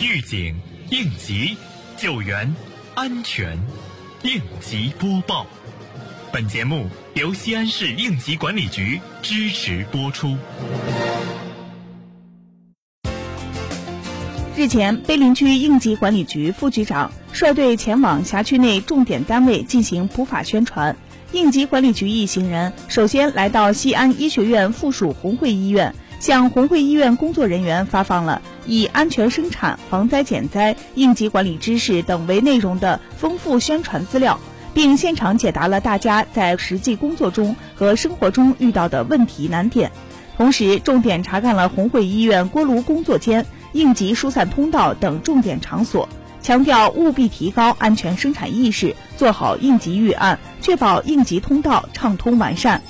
预警、应急、救援、安全，应急播报。本节目由西安市应急管理局支持播出。日前，碑林区应急管理局副局长率队前往辖区内重点单位进行普法宣传。应急管理局一行人首先来到西安医学院附属红会医院，向红会医院工作人员发放了以安全生产、防灾减灾、应急管理知识等为内容的丰富宣传资料。并现场解答了大家在实际工作中和生活中遇到的问题难点，同时重点查看了红会医院锅炉工作间、应急疏散通道等重点场所，强调务必提高安全生产意识，做好应急预案，确保应急通道畅通完善。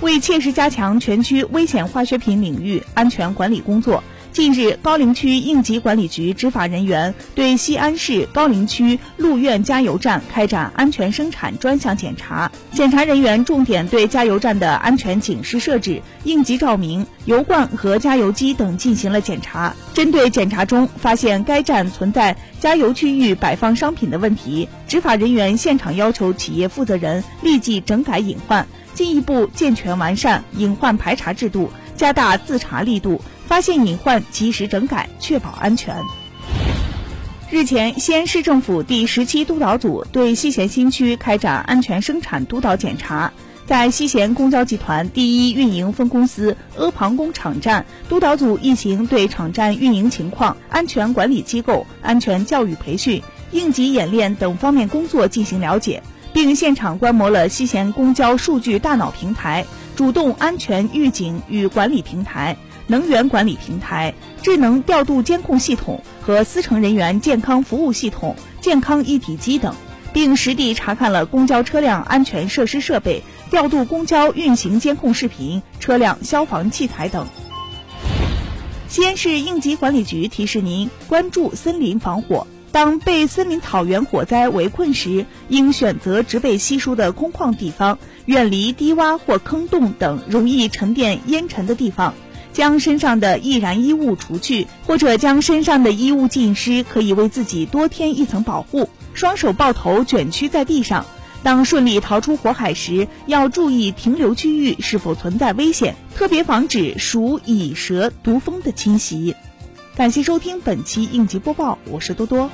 为切实加强全区危险化学品领域安全管理工作。近日，高陵区应急管理局执法人员对西安市高陵区路苑加油站开展安全生产专项检查。检查人员重点对加油站的安全警示设置、应急照明、油罐和加油机等进行了检查。针对检查中发现该站存在加油区域摆放商品的问题，执法人员现场要求企业负责人立即整改隐患，进一步健全完善隐患排查制度，加大自查力度。发现隐患及时整改，确保安全。日前，西安市政府第十七督导组对西咸新区开展安全生产督导检查，在西咸公交集团第一运营分公司阿房宫场站，督导组一行对场站运营情况、安全管理机构、安全教育培训、应急演练等方面工作进行了解，并现场观摩了西咸公交数据大脑平台、主动安全预警与管理平台。能源管理平台、智能调度监控系统和司乘人员健康服务系统、健康一体机等，并实地查看了公交车辆安全设施设备、调度公交运行监控视频、车辆消防器材等。西安市应急管理局提示您：关注森林防火。当被森林草原火灾围困时，应选择植被稀疏的空旷地方，远离低洼或坑洞等容易沉淀烟尘的地方。将身上的易燃衣物除去，或者将身上的衣物浸湿，可以为自己多添一层保护。双手抱头卷曲在地上，当顺利逃出火海时，要注意停留区域是否存在危险，特别防止鼠、蚁、蛇、毒蜂的侵袭。感谢收听本期应急播报，我是多多。